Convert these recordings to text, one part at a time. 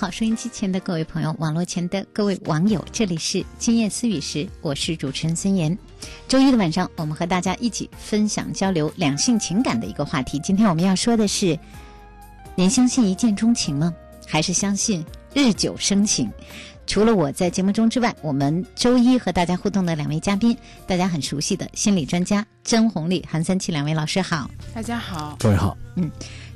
好，收音机前的各位朋友，网络前的各位网友，这里是今夜思语时，我是主持人孙岩。周一的晚上，我们和大家一起分享交流两性情感的一个话题。今天我们要说的是，您相信一见钟情吗？还是相信日久生情？除了我在节目中之外，我们周一和大家互动的两位嘉宾，大家很熟悉的心理专家曾红丽、韩三七两位老师好。大家好，各位好，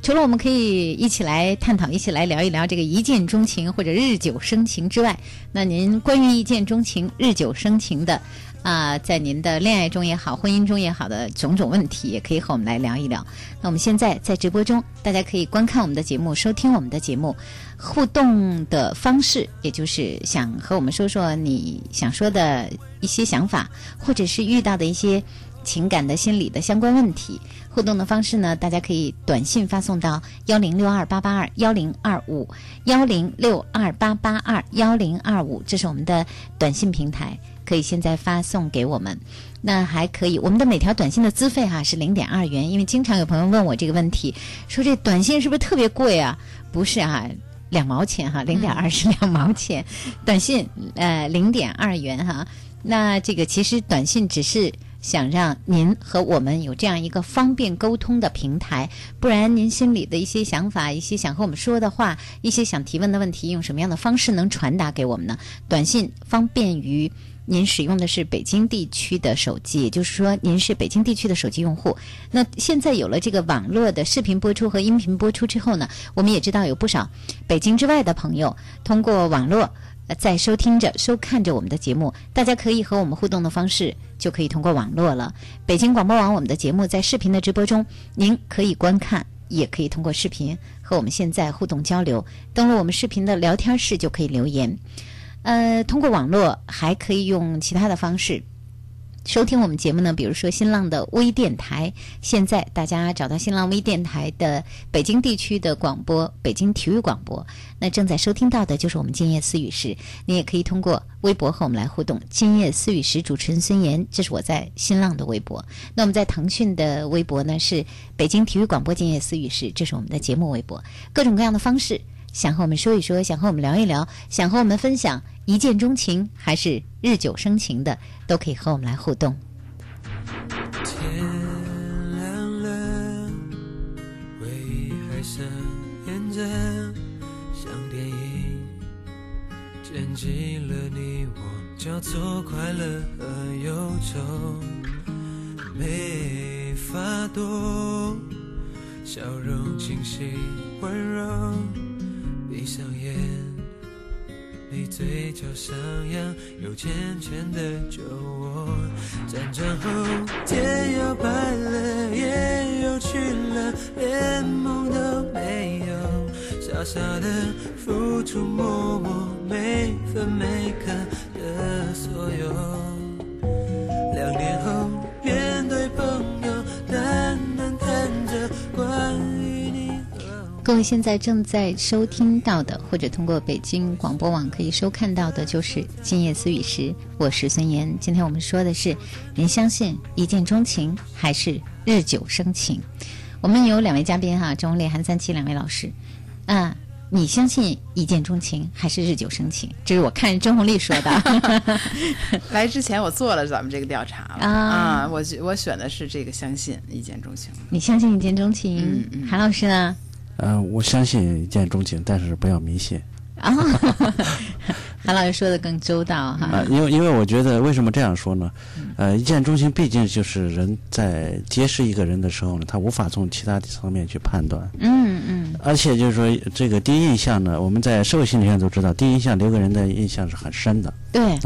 除了我们可以一起来探讨、一起来聊一聊这个一见钟情或者日久生情之外，那您关于一见钟情、日久生情的啊、在您的恋爱中也好、婚姻中也好的种种问题，也可以和我们来聊一聊。那我们现在在直播中，大家可以观看我们的节目、收听我们的节目。互动的方式，也就是想和我们说说你想说的一些想法，或者是遇到的一些情感的、心理的相关问题。互动的方式呢，大家可以短信发送到幺零六二八八二幺零二五幺零六二八八二幺零二五，这是我们的短信平台，可以现在发送给我们。那还可以，我们的每条短信的资费哈、是零点二元，因为经常有朋友问我这个问题，说这短信是不是特别贵啊？不是啊。两毛钱哈，零点二是两毛钱，短信呃零点二元哈。那这个其实短信只是想让您和我们有这样一个方便沟通的平台，不然您心里的一些想法、一些想和我们说的话、一些想提问的问题，用什么样的方式能传达给我们呢？短信方便于。您使用的是北京地区的手机，也就是说您是北京地区的手机用户。那现在有了这个网络的视频播出和音频播出之后呢，我们也知道有不少北京之外的朋友通过网络在收听着、收看着我们的节目。大家可以和我们互动的方式就可以通过网络了。北京广播网我们的节目在视频的直播中，您可以观看。也可以通过视频和我们现在互动交流。登录我们视频的聊天室就可以留言。呃，通过网络还可以用其他的方式收听我们节目呢，比如说新浪的微电台。现在大家找到新浪微电台的北京地区的广播，北京体育广播，那正在收听到的就是我们今夜思语时。你也可以通过微博和我们来互动。今夜思语时，主持人孙岩，这是我在新浪的微博。那我们在腾讯的微博呢是北京体育广播今夜思语时，这是我们的节目微博。各种各样的方式。想和我们说一说，想和我们聊一聊，想和我们分享一见钟情还是日久生情的，都可以和我们来互动。天亮了，回忆还上演着，像电影，剪辑了你我交错快乐和忧愁，没法躲，笑容清晰温柔，闭上眼。你嘴角上扬，有浅浅的酒窝。辗转后，天要白了，夜又去了，连梦都没有，傻傻的付出，默默每分每刻的所有。各位现在正在收听到的，或者通过北京广播网可以收看到的，就是《今夜思雨时》，我是孙岩。今天我们说的是，您相信一见钟情还是日久生情？我们有两位嘉宾哈，钟烈、韩三七两位老师。啊，你相信一见钟情还是日久生情？这是我看甄红丽说的。来之前我做了咱们这个调查了啊我我选的是这个相信一见钟情。你相信一见钟情？嗯嗯韩老师呢？呃，我相信一见钟情，但是不要迷信啊，韩老师说的更周到哈。啊、因为因为我觉得为什么这样说呢？呃，一见钟情毕竟就是人在结识一个人的时候呢，他无法从其他层面去判断，嗯嗯而且就是说这个第一印象呢，我们在社会心理学上都知道，第一印象留给人的印象是很深的。对，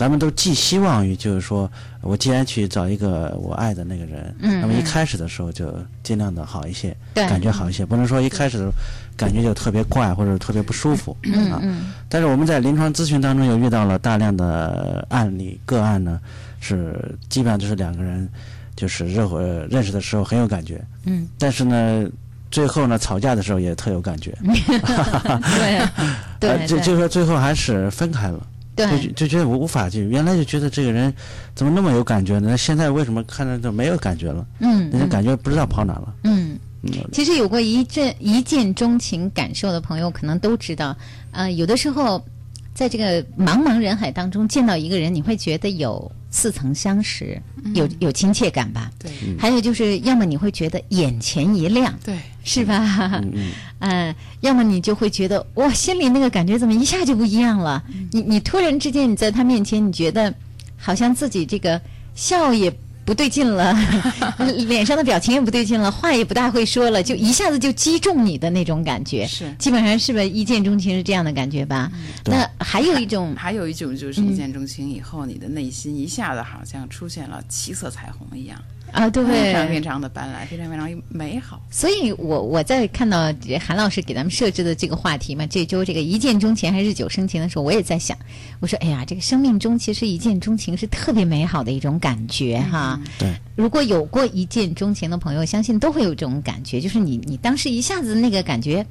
咱们都寄希望于，就是说我既然去找一个我爱的那个人，嗯那么一嗯开始的时候就尽量的好一些，对。感觉好一些，不能说一开始的时候感觉就特别怪或者特别不舒服啊。嗯。嗯但是我们在临床咨询当中又遇到了大量的案例个案呢，是基本上就是两个人就是热火认识的时候很有感觉，嗯，但是呢。最后呢，吵架的时候也特有感觉，对。呃 对对。就就说最后还是分开了。就对，就觉得我无法去原来就觉得这个人怎么那么有感觉呢？现在为什么看着就没有感觉了？嗯那种嗯感觉不知道跑哪了。嗯。嗯，其实有过一阵一见钟情感受的朋友，可能都知道，呃，有的时候在这个茫茫人海当中见到一个人，你会觉得有似曾相识，有有亲切感吧？对还有就是，要么你会觉得眼前一亮，对，是吧？嗯嗯，嗯，要么你就会觉得哇，心里那个感觉怎么一下就不一样了？你你突然之间你在他面前，你觉得好像自己这个笑也不对劲了，脸上的表情也不对劲了，话也不大会说了，就一下子就击中你的那种感觉。是基本上是不是？一见钟情是这样的感觉吧？对那还有一种，还有一种就是一见钟情以后，你的内心一下子好像出现了七色彩虹一样，啊，对非常非常的斑斓，非常非常美好。所以我我在看到韩老师给咱们设置的这个话题嘛，这周这个一见钟情还是日久生情的时候，我也在想，我说哎呀，这个生命中其实一见钟情是特别美好的一种感觉哈。对，如果有过一见钟情的朋友，相信都会有这种感觉，就是你你当时一下子那个感觉，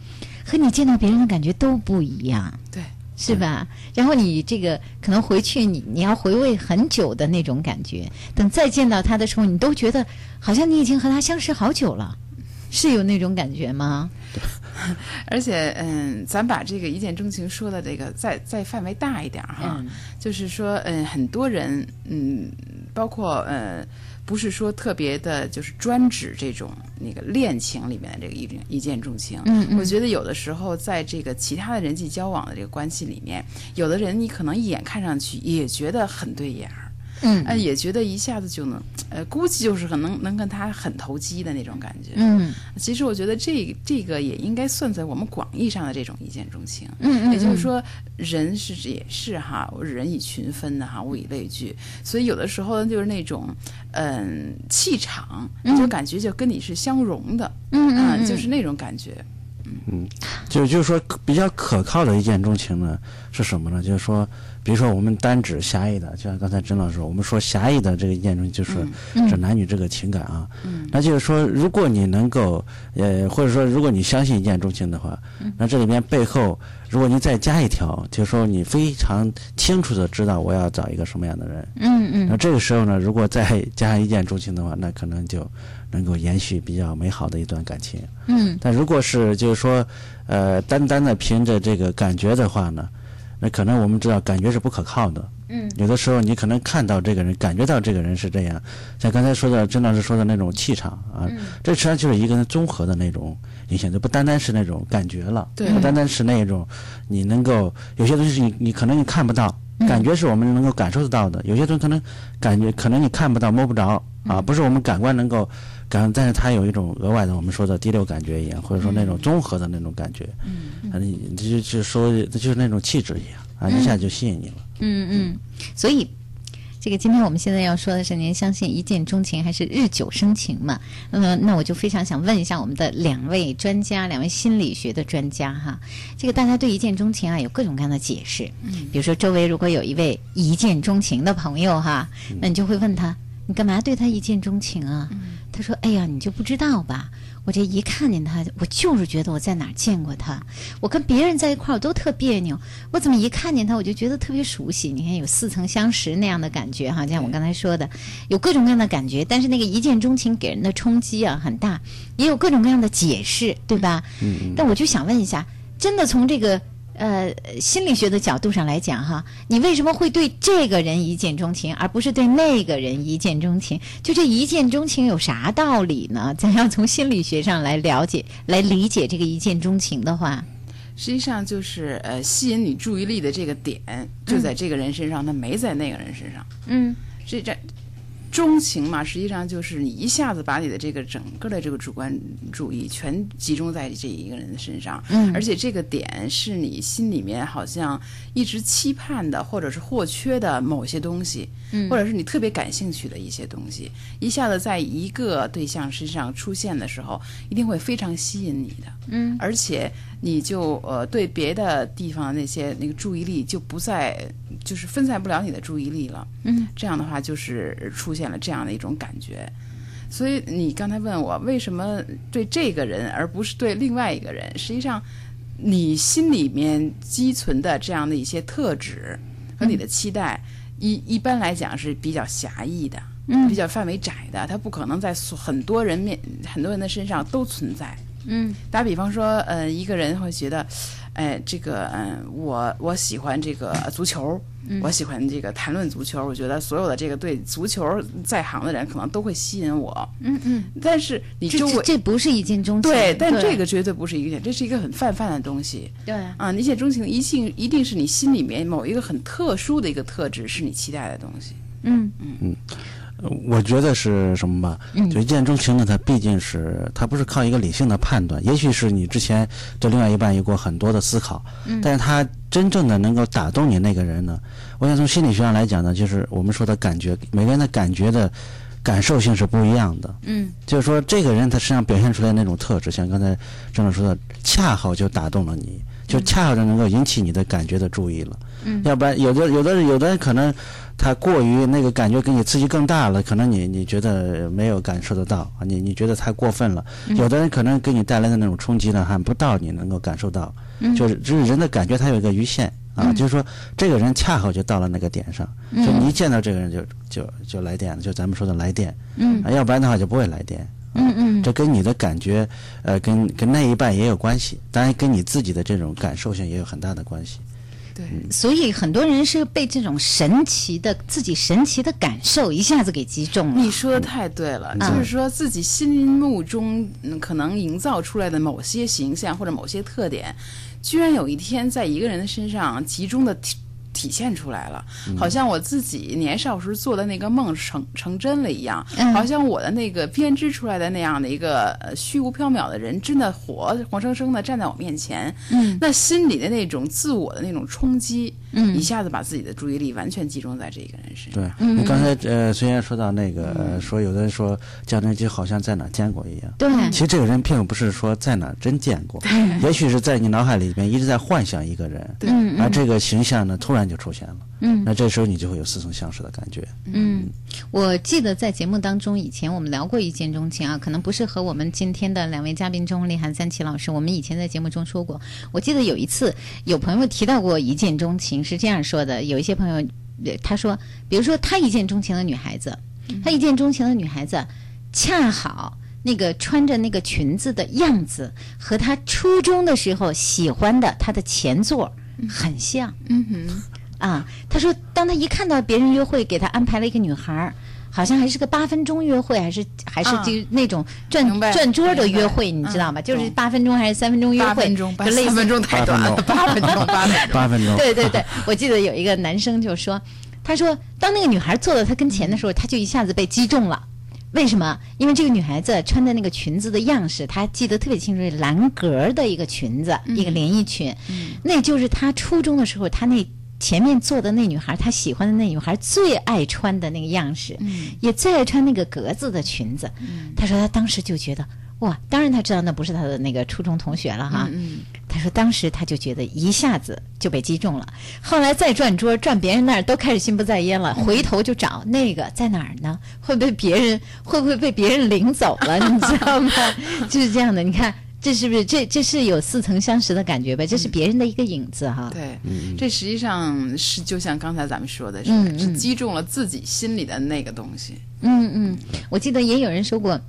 和你见到别人的感觉都不一样。对，是吧？然后你这个可能回去你你要回味很久的那种感觉，等再见到他的时候，你都觉得好像你已经和他相识好久了，是有那种感觉吗？而且嗯，咱把这个一见钟情说的这个再再范围大一点儿哈，嗯就是说嗯，很多人嗯，包括呃。不是说特别的，就是专指这种那个恋情里面的这个一一见钟情。嗯嗯我觉得有的时候在这个其他的人际交往的这个关系里面，有的人你可能一眼看上去也觉得很对眼儿，嗯呃，也觉得一下子就能，呃，估计就是很能能跟他很投机的那种感觉。嗯其实我觉得这这个也应该算在我们广义上的这种一见钟情。嗯嗯，也就是说，人是也是哈，人以群分的哈，物以类聚，所以有的时候呢，就是那种嗯气场，就感觉就跟你是相融的，嗯嗯就是那种感觉。嗯就就是说比较可靠的一见钟情呢是什么呢？就是说，比如说我们单指狭义的，就像刚才甄老师说，我们说狭义的这个一见钟情就是指男女这个情感啊。那就是说，如果你能够呃，或者说如果你相信一见钟情的话，那这里面背后，如果你再加一条，就是说你非常清楚的知道我要找一个什么样的人，嗯嗯。那这个时候呢，如果再加上一见钟情的话，那可能就能够延续比较美好的一段感情。嗯。但如果是就是说，呃，单单的凭着这个感觉的话呢，那可能我们知道感觉是不可靠的。嗯，有的时候你可能看到这个人，感觉到这个人是这样，像刚才说的甄老师说的那种气场啊，这实际上就是一个人综合的那种影响，就不单单是那种感觉了，对不单单是那种你能够有些东西是你你可能你看不到，感觉是我们能够感受得到的，有些东西可能感觉可能你看不到摸不着啊，不是我们感官能够感，但是它有一种额外的我们说的第六感觉一样，或者说那种综合的那种感觉，嗯，啊，你就就说这就是那种气质一样啊，一下就吸引你了。嗯嗯，所以这个今天我们现在要说的是，您相信一见钟情还是日久生情嘛？那么，那我就非常想问一下我们的两位专家，两位心理学的专家哈，这个大家对一见钟情啊有各种各样的解释。嗯，比如说周围如果有一位一见钟情的朋友哈，那你就会问他，你干嘛对他一见钟情啊？他说：“哎呀，你就不知道吧？我这一看见他，我就是觉得我在哪儿见过他。我跟别人在一块儿我都特别扭，我怎么一看见他我就觉得特别熟悉？你看有似曾相识那样的感觉哈，像我刚才说的，有各种各样的感觉。但是那个一见钟情给人的冲击啊很大，也有各种各样的解释，对吧？嗯。但我就想问一下，真的从这个。”呃，心理学的角度上来讲，哈，你为什么会对这个人一见钟情，而不是对那个人一见钟情？就这一见钟情有啥道理呢？咱要从心理学上来了解、来理解这个一见钟情的话，实际上就是呃，吸引你注意力的这个点就在这个人身上，他没在那个人身上。嗯，这这钟情嘛，实际上就是你一下子把你的这个整个的这个主观注意全集中在这一个人的身上，嗯。而且这个点是你心里面好像一直期盼的，或者是或缺的某些东西，嗯。或者是你特别感兴趣的一些东西，一下子在一个对象身上出现的时候，一定会非常吸引你的，嗯，而且你就呃对别的地方那些那个注意力就不再就是分散不了你的注意力了，嗯，这样的话就是出现了这样的一种感觉。所以你刚才问我为什么对这个人而不是对另外一个人，实际上你心里面积存的这样的一些特质和你的期待，一一般来讲是比较狭义的，嗯。比较范围窄的，它不可能在所很多人面很多人的身上都存在。嗯。打比方说，呃，一个人会觉得，哎，这个，嗯、我我喜欢这个足球，我喜欢这个谈论足球，我觉得所有的这个对足球在行的人可能都会吸引我。嗯嗯，但是你这周围这这不是一见钟情，对，但这个绝对不是一见，这是一个很泛泛的东西。对，啊。一见钟情一定一定是你心里面某一个很特殊的一个特质，是你期待的东西。嗯。呃我觉得是什么吧？嗯就一见钟情呢，它毕竟是它不是靠一个理性的判断，也许是你之前对另外一半有过很多的思考，嗯但是他真正的能够打动你那个人呢，我想从心理学上来讲呢，就是我们说的感觉，每个人的感觉的感受性是不一样的。嗯就是说，这个人他身上表现出来那种特质，像刚才郑老师说的，恰好就打动了你，就恰好就能够引起你的感觉的注意了。嗯要不然有的有的有的人可能他过于那个感觉给你刺激更大了，可能你你觉得没有感受得到啊，你你觉得太过分了。有的人可能给你带来的那种冲击呢，还不到你能够感受到。嗯就是就是人的感觉，它有一个余限啊，嗯就是说这个人恰好就到了那个点上，嗯就你一见到这个人就就就来电了，就咱们说的来电。嗯啊，要不然的话就不会来电。嗯嗯这跟你的感觉，呃，跟跟那一半也有关系，当然跟你自己的这种感受性也有很大的关系。对，所以很多人是被这种神奇的自己神奇的感受一下子给击中了。你说的太对了，嗯。就是说自己心目中嗯可能营造出来的某些形象或者某些特点，居然有一天在一个人的身上集中的体体现出来了，好像我自己年少时做的那个梦成成真了一样，嗯。好像我的那个编织出来的那样的一个呃虚无缥缈的人，真的活活生生的站在我面前，嗯。那心里的那种自我的那种冲击，嗯。一下子把自己的注意力完全集中在这一个人身上。对，你刚才呃，虽然说到那个，呃，说有的人说江辰基好像在哪见过一样，对，其实这个人并不是说在哪儿真见过，也许是在你脑海里面一直在幻想一个人，对。而这个形象呢突然就出现了，嗯。那这时候你就会有似曾相识的感觉。嗯，我记得在节目当中，以前我们聊过一见钟情啊，可能不是和我们今天的两位嘉宾钟丽涵、三奇老师，我们以前在节目中说过。我记得有一次有朋友提到过一见钟情，是这样说的：有一些朋友呃他说，比如说他一见钟情的女孩子，他一见钟情的女孩子，恰好。那个穿着那个裙子的样子和他初中的时候喜欢的他的前座很像嗯哼，啊。他说，当他一看到别人约会，给他安排了一个女孩儿。好像还是个八分钟约会，还是还是啊。就那种转、转桌的约会，你知道吗？嗯。就是八分钟还是三分钟约会，八分钟，八就类似三分钟太短了，八分钟，八分钟。八分钟，对对对，我记得有一个男生就说，他说当那个女孩坐到他跟前的时候，他就一下子被击中了。为什么？因为这个女孩子穿的那个裙子的样式，他记得特别清楚，是蓝格的一个裙子，一个连衣裙，那就是他初中的时候，他那前面坐的那女孩，她喜欢的那女孩最爱穿的那个样式，也最爱穿那个格子的裙子。她说她当时就觉得。哇，当然她知道那不是她的那个初中同学了哈。嗯他说当时她就觉得一下子就被击中了，后来再转桌转别人那儿都开始心不在焉了，回头就找那个在哪儿呢？会被别人会不会被别人领走了？你知道吗？就是这样的，你看这是不是这这是有似曾相识的感觉呗？这是别人的一个影子哈。对，这实际上是就像刚才咱们说的，是嗯嗯是击中了自己心里的那个东西。嗯嗯，我记得也有人说过，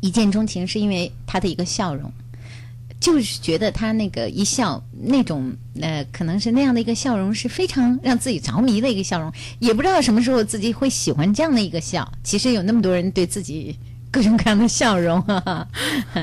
一见钟情是因为他的一个笑容。就是觉得他那个一笑，那种呃，可能是那样的一个笑容，是非常让自己着迷的一个笑容。也不知道什么时候自己会喜欢这样的一个笑。其实有那么多人对自己各种各样的笑容，哈哈，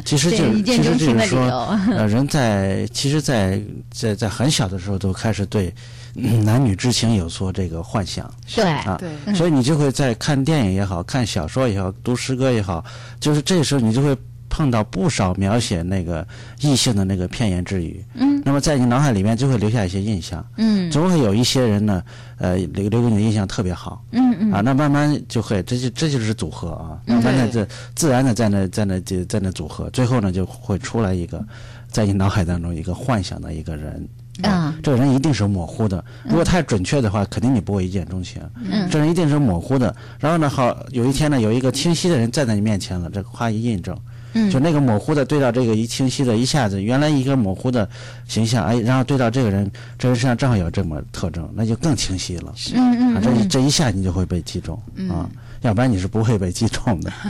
其实就是其实见钟情的就是说，理由。呃，人在其实在，在在很小的时候都开始对、嗯男女之情有所这个幻想对，啊，对，所以你就会在看电影也好看小说也好，读诗歌也好，就是这时候你就会碰到不少描写那个异性的那个片言之语，嗯，那么在你脑海里面就会留下一些印象，嗯。总会有一些人呢，呃，留留给你的印象特别好。嗯嗯。啊，那慢慢就会，这就这就是组合啊，慢慢的对这自然的在那在那就在那组合，最后呢就会出来一个，在你脑海当中一个幻想的一个人，啊。这个人一定是模糊的，如果太准确的话，肯定你不会一见钟情，嗯。这人一定是模糊的。然后呢，好有一天呢，有一个清晰的人站在你面前了，这个夸一印证。嗯就那个模糊的对到这个一清晰的，一下子原来一个模糊的形象，哎，然后对到这个人，这人身上正好有这么特征，那就更清晰了。嗯啊，这这一下你就会被击中、啊，要不然你是不会被击中的。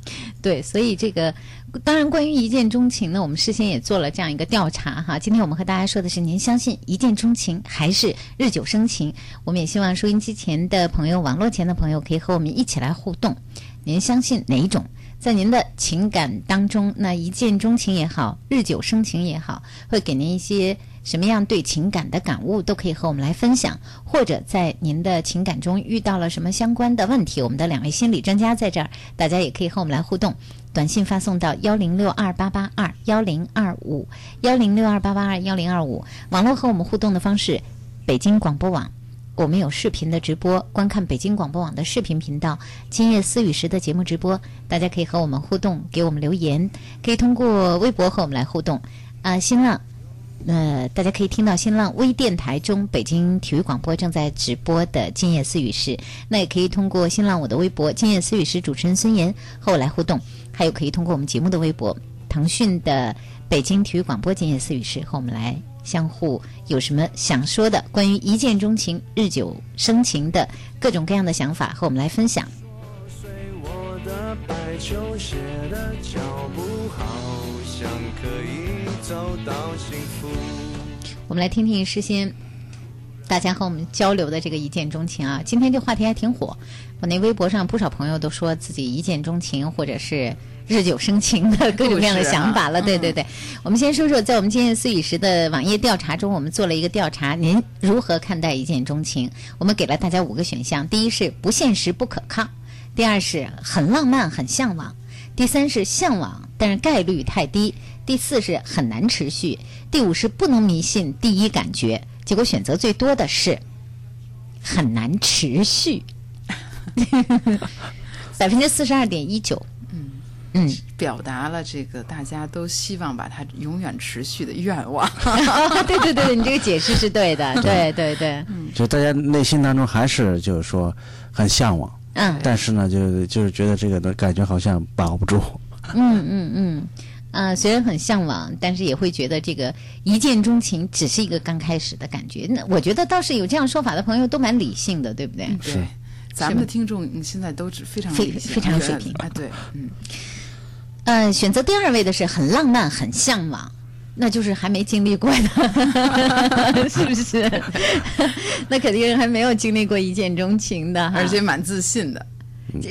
对，所以这个当然，关于一见钟情呢，我们事先也做了这样一个调查哈。今天我们和大家说的是，您相信一见钟情还是日久生情？我们也希望收音机前的朋友、网络前的朋友可以和我们一起来互动。您相信哪一种？在您的情感当中，那一见钟情也好，日久生情也好，会给您一些什么样对情感的感悟，都可以和我们来分享。或者在您的情感中遇到了什么相关的问题，我们的两位心理专家在这儿，大家也可以和我们来互动。短信发送到幺零六二八八二幺零二五幺零六二八八二幺零二五。网络和我们互动的方式，北京广播网。我们有视频的直播，观看北京广播网的视频频道《今夜思雨时》的节目直播，大家可以和我们互动，给我们留言，可以通过微博和我们来互动。啊、新浪，呃，大家可以听到新浪微电台中北京体育广播正在直播的《今夜思雨时》，那也可以通过新浪我的微博“今夜思雨时”主持人孙岩和我来互动，还有可以通过我们节目的微博腾讯的北京体育广播《今夜思雨时》和我们来相互有什么想说的关于一见钟情、日久生情的各种各样的想法和我们来分享。随我的白球鞋的脚步，好像可以走到幸福。我们来听听事先大家和我们交流的这个一见钟情啊。今天这话题还挺火，我那微博上不少朋友都说自己一见钟情或者是日久生情的各种各样的想法了。对对对，我们先说说在我们今夜思雨时的网页调查中，我们做了一个调查，您如何看待一见钟情？我们给了大家五个选项：第一是不现实不可靠，第二是很浪漫很向往，第三是向往但是概率太低，第四是很难持续，第五是不能迷信第一感觉。结果选择最多的是很难持续，百分之四十二点一九。嗯嗯，表达了这个大家都希望把它永远持续的愿望。对对对，你这个解释是对的，对对对，就大家内心当中还是就是说很向往，嗯但是呢，就就是觉得这个的感觉好像把握不住。嗯嗯嗯。啊、虽然很向往，但是也会觉得这个一见钟情只是一个刚开始的感觉。那我觉得倒是有这样说法的朋友都蛮理性的，对不对？是对，咱们的听众嗯现在都是非常非非常有水平啊，对，嗯，呃，选择第二位的是很浪漫、很向往。那就是还没经历过的，是不是？那肯定还没有经历过一见钟情的，而且蛮自信的。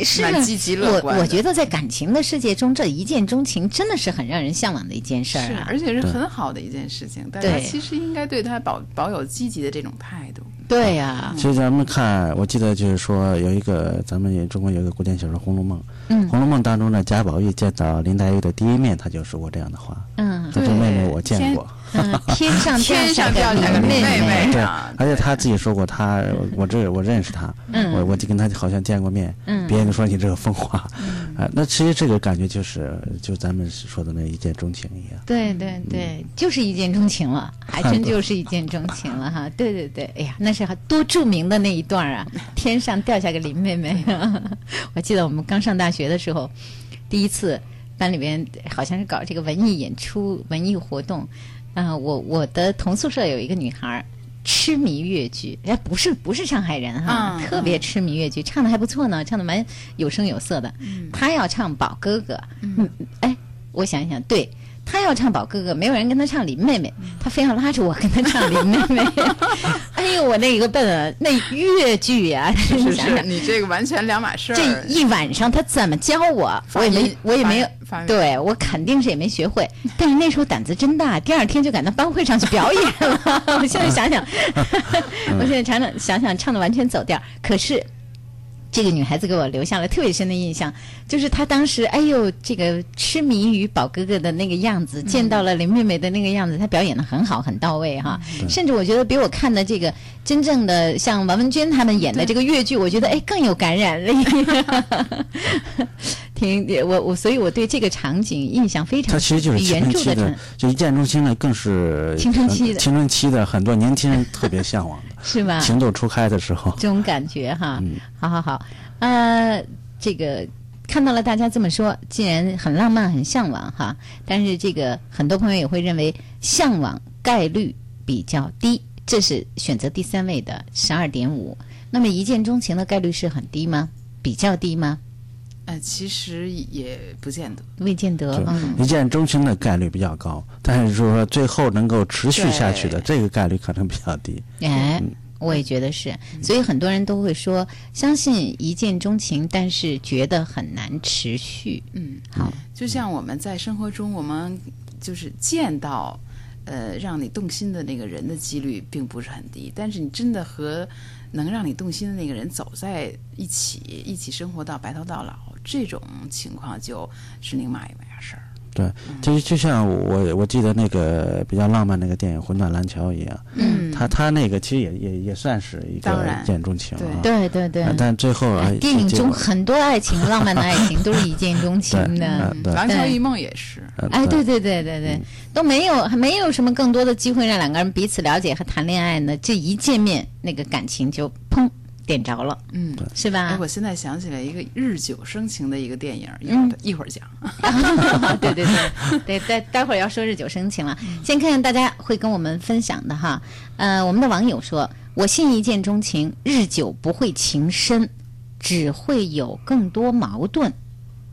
是蛮积极乐观我我觉得在感情的世界中，这一见钟情真的是很让人向往的一件事儿是，啊。而且是很好的一件事情。大家对其实应该对他保保有积极的这种态度。对呀、其实咱们看，我记得就是说有一个咱们也中国有一个古典小说《红楼梦》，嗯红楼梦》当中呢，贾宝玉见到林黛玉的第一面，他就说过这样的话：“嗯说这妹妹我见过。嗯，天上天上掉掉下个妹妹 妹对啊，而且他自己说过他，我这我认识他，嗯我我就跟他好像见过面，嗯别人都说你这个疯话，啊，那其实这个感觉就是就咱们说的那一见钟情一样。对对对，就是一见钟情了，还真就是一见钟情了哈。对对对，哎呀，那是多著名的那一段啊！天上掉下个林妹妹，我记得我们刚上大学的时候，第一次班里边好像是搞这个文艺演出、文艺活动，嗯、我我的同宿舍有一个女孩儿。痴迷越剧，哎，不是不是上海人哈，嗯特别痴迷越剧，唱的还不错呢，唱的蛮有声有色的。她要唱宝哥哥，嗯，哎，我想一想，对他要唱宝哥哥，没有人跟他唱林妹妹，他非要拉着我跟他唱林妹妹。哎呦，我那个笨啊，那越剧呀、是你想是，想，你这个完全两码事儿这。一晚上他怎么教我，我也没我也没有对我肯定是也没学会，但是那时候胆子真大，第二天就赶到班会上去表演了。我现在想想，我现在常常想想唱的完全走调，可是。这个女孩子给我留下了特别深的印象，就是她当时，哎呦，这个痴迷于宝哥哥的那个样子，见到了林妹妹的那个样子，她表演的很好，很到位哈。甚至我觉得比我看的这个真正的像王文娟他们演的这个越剧，我觉得哎更有感染力。挺我我，所以我对这个场景印象非常他其实就是青春期的就一见钟情的，更是青春期的。青春期的很多年轻人特别向往的，是吧？情窦初开的时候。这种感觉哈。嗯好好好，呃，这个看到了大家这么说，既然很浪漫、很向往哈，但是这个很多朋友也会认为向往概率比较低，这是选择第三位的十二点五。那么一见钟情的概率是很低吗？比较低吗？呃，其实也不见得。未见得就，嗯，一见钟情的概率比较高，但是就是说最后能够持续下去的这个概率可能比较低。哎，我也觉得是，所以很多人都会说相信一见钟情，但是觉得很难持续。嗯，好，就像我们在生活中，我们就是见到，呃，让你动心的那个人的几率并不是很低，但是你真的和能让你动心的那个人走在一起，一起生活到白头到老，这种情况就是另外一位。对，就就像我我记得那个比较浪漫那个电影《魂断蓝桥》一样，嗯，他他那个其实也也也算是一个一见钟情啊。对对对。啊但最后电影中很多爱情、浪漫的爱情都是一见钟情的嗯。对廊桥一梦也是。呃哎，对对对对对，都没有还没有什么更多的机会让两个人彼此了解和谈恋爱呢。这一见面，那个感情就砰点着了，嗯，是吧哎，？我现在想起来一个日久生情的一个电影，一会嗯儿一会儿讲。对对对对，待待会儿要说日久生情了，先看看大家会跟我们分享的哈。呃，我们的网友说：“我信一见钟情，日久不会情深，只会有更多矛盾。”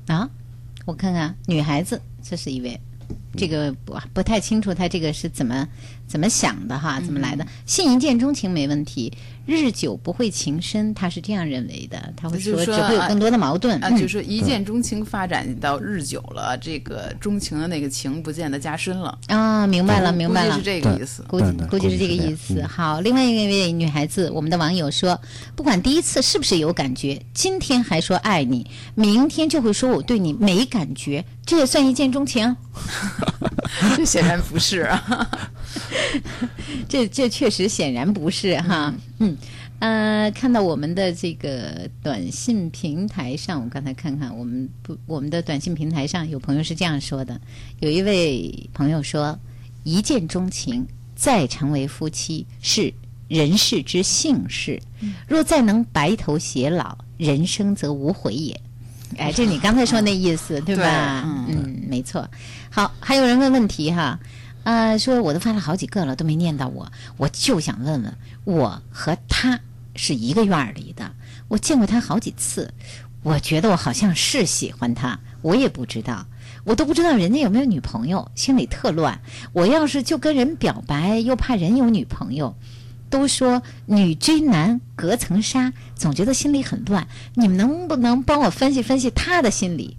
啊，我看看，女孩子，这是一位。这个不不太清楚，他这个是怎么怎么想的哈，怎么来的？信一见钟情没问题，日久不会情深，他是这样认为的。他会说只会有更多的矛盾。啊，嗯就是说一见钟情发展到日久了，这个钟情的那个情不见得加深了。啊，明白了，明白了估计是。这个意思。估计估计是这个意思好，另外一位女孩子，我们的网友说，不管第一次是不是有感觉，今天还说爱你，明天就会说我对你没感觉，这也算一见钟情？这 显然不是啊。这这确实显然不是哈。嗯，呃，看到我们的这个短信平台上，我刚才看看我们不我们的短信平台上有朋友是这样说的，有一位朋友说，一见钟情再成为夫妻是人世之幸事，若再能白头偕老，人生则无悔也。哎，这你刚才说那意思对吧？对嗯，没错。好，还有人问问题哈，呃，说我都发了好几个了，都没念到我，我就想问问，我和他是一个院儿里的，我见过他好几次，我觉得我好像是喜欢他，我也不知道。我都不知道人家有没有女朋友，心里特乱。我要是就跟人表白，又怕人有女朋友。都说女追男隔层纱，总觉得心里很乱。你们能不能帮我分析分析他的心理？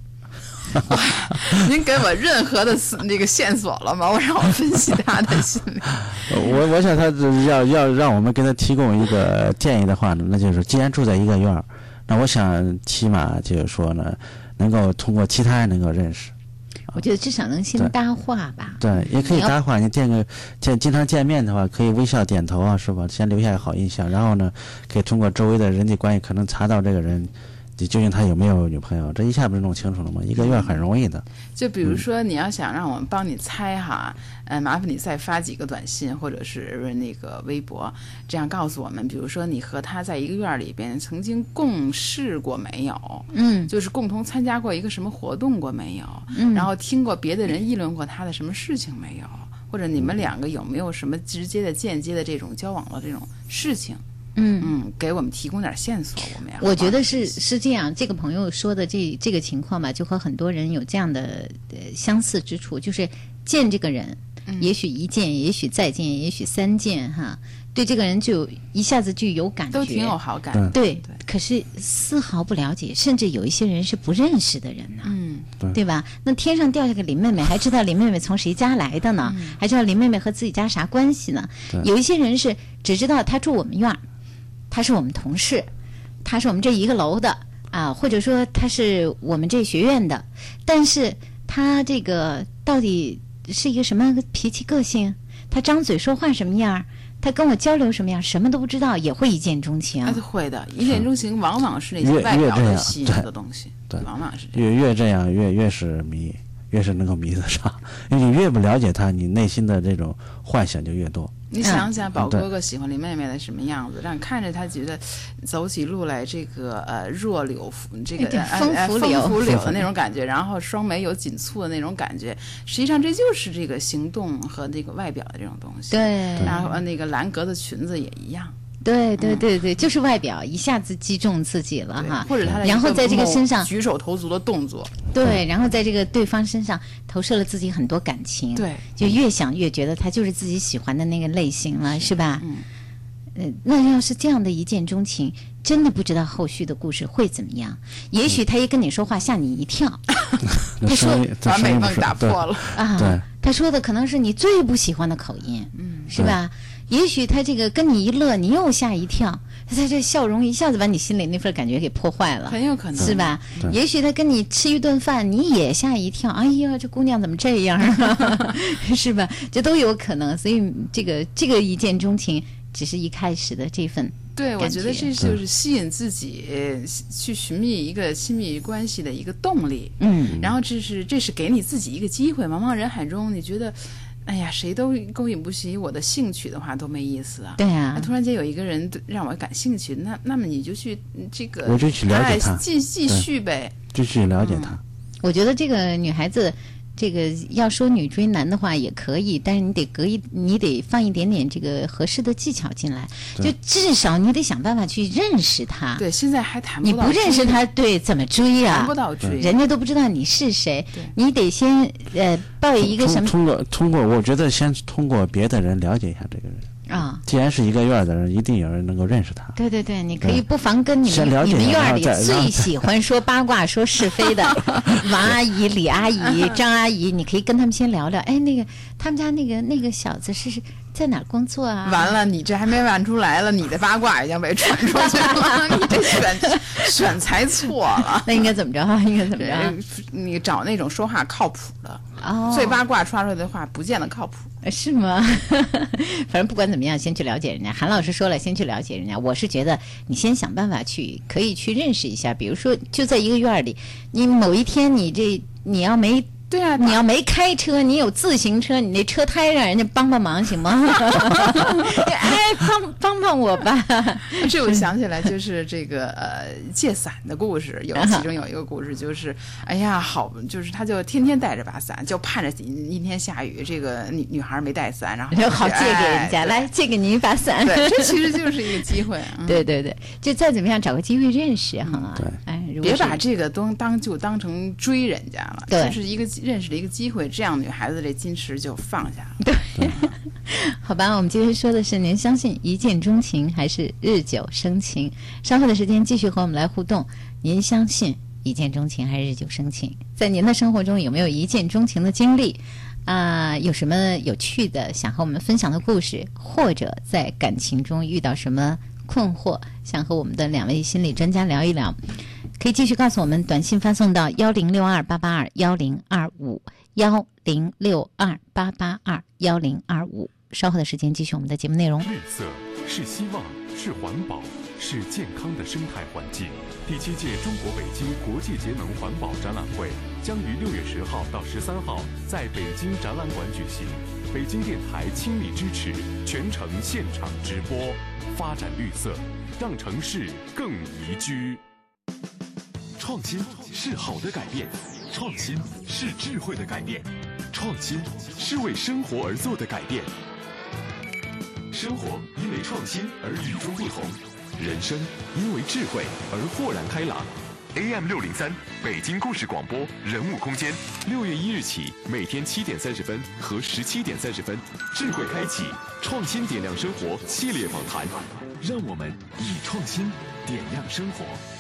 您给我任何的那个线索了吗？我让我分析他的心理。我我想他要要让我们给他提供一个建议的话呢，那就是既然住在一个院儿，那我想起码就是说呢，能够通过其他人能够认识。我觉得至少能先搭话吧。对，也可以搭话。你见个见经常见面的话，可以微笑点头啊，是吧？先留下个好印象，然后呢，可以通过周围的人际关系，可能查到这个人，你究竟他有没有女朋友，这一下不是弄清楚了吗？一个月很容易的。就比如说，你要想让我们帮你猜哈，呃，麻烦你再发几个短信或者是那个微博，这样告诉我们，比如说你和他在一个院儿里边曾经共事过没有？嗯就是共同参加过一个什么活动过没有？嗯，然后听过别的人议论过他的什么事情没有？或者你们两个有没有什么直接的、间接的这种交往的这种事情？嗯。嗯，给我们提供点线索，我们呀。我觉得是是这样，这个朋友说的这这个情况吧，就和很多人有这样的呃相似之处，就是见这个人，嗯也许一见，也许再见，也许三见，哈，对这个人就一下子就有感觉，都挺有好感。对对对可是丝毫不了解，甚至有一些人是不认识的人呢、嗯，对吧？那天上掉下个林妹妹，还知道林妹妹从谁家来的呢？还知道林妹妹和自己家啥关系呢？有一些人是只知道她住我们院儿，她是我们同事，他是我们这一个楼的啊，或者说他是我们这学院的，但是他这个到底是一个什么脾气个性？他张嘴说话什么样儿？她跟我交流什么样？什么都不知道，也会一见钟情。啊，会的，一见钟情往往是那些越外表越这样的吸引的东西，对往往是这样。越越这样，越越是迷，越是能够迷得上。因 为你越不了解他，你内心的这种幻想就越多。你想想，宝哥哥喜欢林妹妹的什么样子，让你看着他觉得走起路来这个呃弱柳扶这个风拂柳风拂柳的那种感觉，然后双眉有紧蹙的那种感觉，实际上这就是这个行动和那个外表的这种东西。。对。然后呃那个蓝格子裙子也一样，对对对对，就是外表一下子击中自己了哈，或者他的然后在这个身上举手投足的动作，对，然后在这个对方身上投射了自己很多感情，，对，就越想越觉得他就是自己喜欢的那个类型了，是吧？嗯，呃，那要是这样的一见钟情，真的不知道后续的故事会怎么样。也许他一跟你说话吓你一跳。他说把美梦打破了。啊，对。他说的可能是你最不喜欢的口音，嗯，是吧？也许他这个跟你一乐，你又吓一跳，他这笑容一下子把你心里那份感觉给破坏了。很有可能是？吧？也许他跟你吃一顿饭，你也吓一跳，哎呀，这姑娘怎么这样啊？是吧？这都有可能。所以这个这个一见钟情，只是一开始的这份，对，我觉觉得这就是吸引自己呃去寻觅一个亲密关系的一个动力。嗯，然后这是这是给你自己一个机会，茫茫人海中，你觉得，哎呀，谁都勾引不起我的兴趣的话，多没意思啊。对啊，突然间有一个人让我感兴趣，那那么你就去嗯这个，我就去了解哎他继继续呗。继续了解他。我觉得这个女孩子。这个要说女追男的话也可以，但是你得隔一，你得放一点点这个合适的技巧进来，就至少你得想办法去认识他。对，现在还谈你到不认识，他，对，怎么追啊、谈不到追。人家都不知道你是谁对，你得先呃抱有一个什么通通过通过，我觉得先通过别的人了解一下这个人。啊？既然是一个院儿的人，一定有人能够认识他。对对对，你可以不妨跟你们你们院儿里最喜欢说八卦、说是非的 王阿姨、李阿姨、张阿姨，你可以跟他们先聊聊。哎，那个他们家那个那个小子是是在哪儿工作啊？完了，你这还没问出来了，你的八卦已经被传出去了，你这选选材错了。那应该怎么着？应该怎么对着？，你找那种说话靠谱的，哦，最八卦传出来的话不见得靠谱。是吗？反正不管怎么样，先去了解人家。韩老师说了，先去了解人家。我是觉得你先想办法去，可以去认识一下。比如说，就在一个院里，你某一天你这你要没对啊，你要没开车，你有自行车，你那车胎让人家帮帮忙行吗？哎，帮 帮帮我吧！这我想起来就是这个呃借伞的故事，有其中有一个故事就是，哎呀好，就是他就天天带着把伞，就盼着阴天下雨，这个女女孩没带伞，然后就好借给人家，哎来借给您一把伞。对，这其实就是一个机会。嗯对对对，就再怎么样找个机会认识哈。对哎，如果是别把这个东当就当成追人家了，对就是一个认识的一个机会，这样女孩子这矜持就放下了。对 好吧，我们今天说的是您相信一见钟情还是日久生情？稍后的时间继续和我们来互动。您相信一见钟情还是日久生情？在您的生活中有没有一见钟情的经历？啊、有什么有趣的想和我们分享的故事，或者在感情中遇到什么困惑，想和我们的两位心理专家聊一聊？可以继续告诉我们，短信发送到幺零六二八八二幺零二五幺零六二八八二幺零二五。稍后的时间继续我们的节目内容。绿色是希望，是环保，是健康的生态环境。第七届中国北京国际节能环保展览会将于六月十号到十三号在北京展览馆举行。北京电台倾力支持，全程现场直播，发展绿色，让城市更宜居。创新是好的改变，创新是智慧的改变，创新是为生活而做的改变。生活因为创新而与众不同，人生因为智慧而豁然开朗。AM 六零三，北京故事广播人物空间，六月一日起，每天七点三十分和十七点三十分，智慧开启，创新点亮生活系列访谈，让我们以创新点亮生活。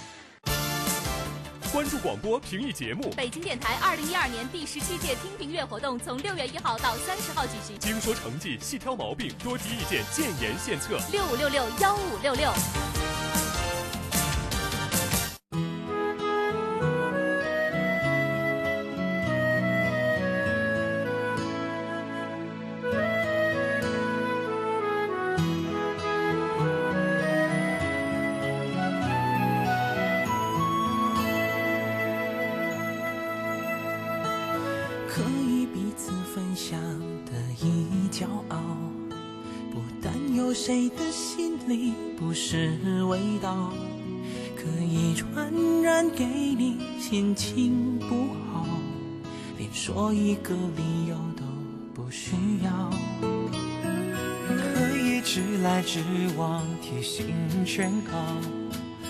关注广播评议节目，北京电台二零一二年第十七届听评月活动从六月一号到三十号举行，精说成绩，细挑毛病，多提意见，建言献策。六五六六幺五六六。个理由都不需要。可以直来直往，贴心劝告，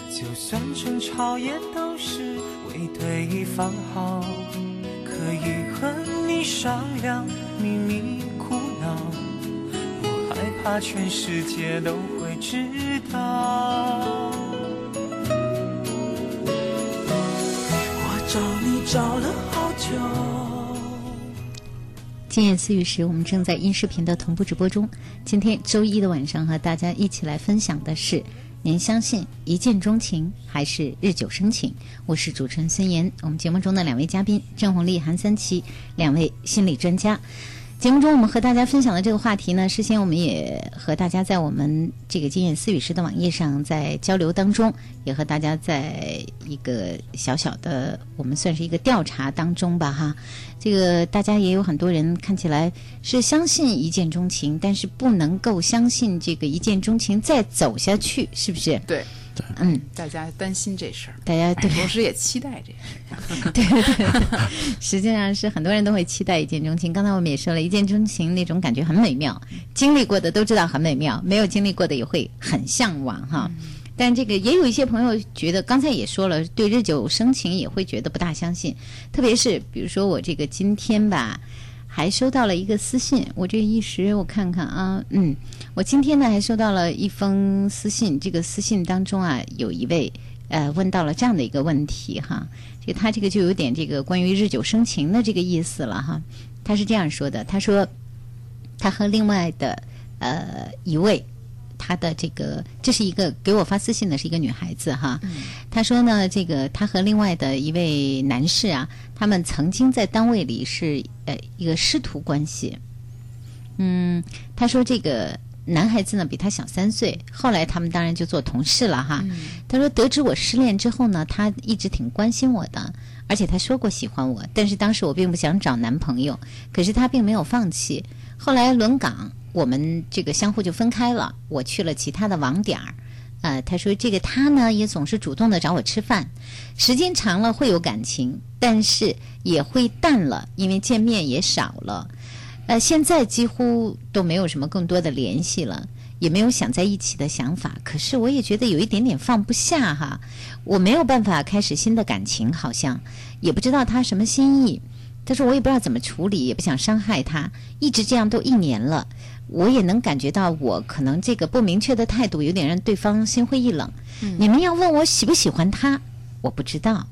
就算争吵也都是为对方好。可以和你商量秘密苦恼，不害怕全世界都会知道。我找你找了好久。今夜私语时，我们正在音视频的同步直播中。今天周一的晚上，和大家一起来分享的是：您相信一见钟情还是日久生情？我是主持人孙岩。我们节目中的两位嘉宾郑红丽、韩三奇，两位心理专家。节目中我们和大家分享的这个话题呢，事先我们也和大家在我们这个今夜思雨时的网页上在交流当中，也和大家在一个小小的我们算是一个调查当中吧，哈。这个大家也有很多人看起来是相信一见钟情，但是不能够相信这个一见钟情再走下去，是不是？对，嗯，大家担心这事儿，大家对同时也期待这事儿。对对对，实际上是很多人都会期待一见钟情。刚才我们也说了，一见钟情那种感觉很美妙，经历过的都知道很美妙，没有经历过的也会很向往哈。但这个也有一些朋友觉得，刚才也说了，对日久生情也会觉得不大相信，特别是比如说我这个今天吧。还收到了一个私信，我这一时我看看啊，嗯，我今天呢还收到了一封私信，这个私信当中啊有一位呃问到了这样的一个问题哈，就他这个就有点这个关于日久生情的这个意思了哈，他是这样说的，他说他和另外的呃一位。他的这个，这是一个给我发私信的是一个女孩子哈，他说呢，这个他和另外的一位男士啊，他们曾经在单位里是呃一个师徒关系。嗯，他说这个男孩子呢比他小三岁，后来他们当然就做同事了哈。他说得知我失恋之后呢，他一直挺关心我的，而且他说过喜欢我，但是当时我并不想找男朋友，可是他并没有放弃。后来轮岗。我们这个相互就分开了，我去了其他的网点儿。呃，他说这个他呢也总是主动的找我吃饭，时间长了会有感情，但是也会淡了，因为见面也少了。呃，现在几乎都没有什么更多的联系了。也没有想在一起的想法，可是我也觉得有一点点放不下哈，我没有办法开始新的感情，好像也不知道他什么心意，他说我也不知道怎么处理，也不想伤害他，一直这样都一年了，我也能感觉到我可能这个不明确的态度有点让对方心灰意冷。你们要问我喜不喜欢他，我不知道。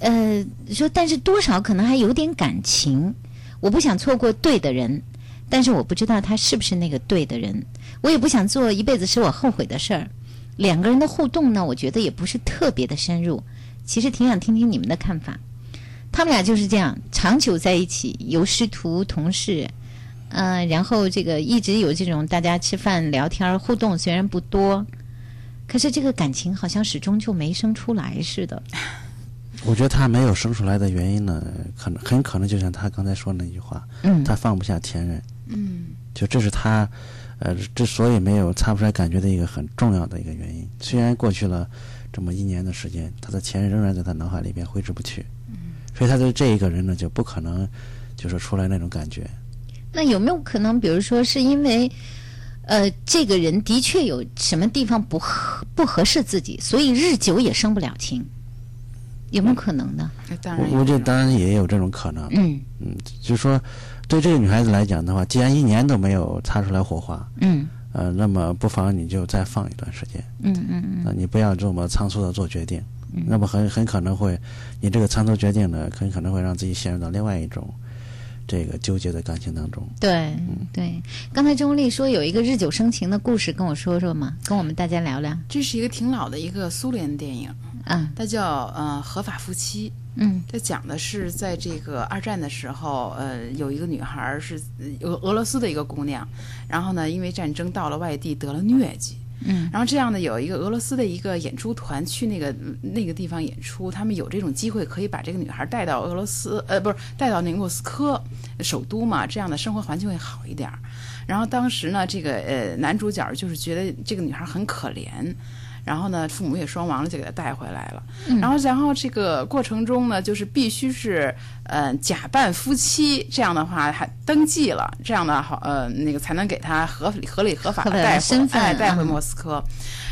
呃，说但是多少可能还有点感情，我不想错过对的人，但是我不知道他是不是那个对的人，我也不想做一辈子使我后悔的事儿。两个人的互动呢，我觉得也不是特别的深入，其实挺想听听你们的看法。他们俩就是这样长久在一起，由师徒同事，嗯、然后这个一直有这种大家吃饭聊天儿互动，虽然不多，可是这个感情好像始终就没生出来似的。我觉得他没有生出来的原因呢，可能很可能就像他刚才说的那句话，嗯他放不下前任，嗯就这是他，呃，之所以没有擦不出来感觉的一个很重要的一个原因。虽然过去了这么一年的时间，他的前任仍然在他脑海里边挥之不去，所以他对这一个人呢，就不可能就是出来那种感觉。那有没有可能，比如说是因为，呃，这个人的确有什么地方不合不合适自己，所以日久也生不了情，有没有可能呢？我我觉得这当然也有这种可能，嗯。嗯，就是说对这个女孩子来讲的话，既然一年都没有擦出来火花，嗯。呃，那么不妨你就再放一段时间，嗯嗯嗯。啊，你不要这么仓促的做决定，那么很很可能会，你这个仓促决定呢，很可能会让自己陷入到另外一种这个纠结的感情当中。对对。刚才钟丽说有一个日久生情的故事，跟我说说嘛，跟我们大家聊聊这是一个挺老的一个苏联电影，啊，它叫呃《合法夫妻》。嗯它讲的是在这个二战的时候，呃，有一个女孩是呃俄俄罗斯的一个姑娘，然后呢，因为战争到了外地得了疟疾，嗯然后这样呢，有一个俄罗斯的一个演出团去那个那个地方演出，他们有这种机会可以把这个女孩带到俄罗斯，呃，不是带到那个莫斯科首都嘛，这样的生活环境会好一点儿。然后当时呢，这个呃男主角就是觉得这个女孩很可怜。然后呢，父母也双亡了，就给她带回来了。然后，然后这个过程中呢，就是必须是呃假扮夫妻，这样的话还登记了，这样的好呃那个才能给她合理合理合法的的带回带回嗯莫斯科。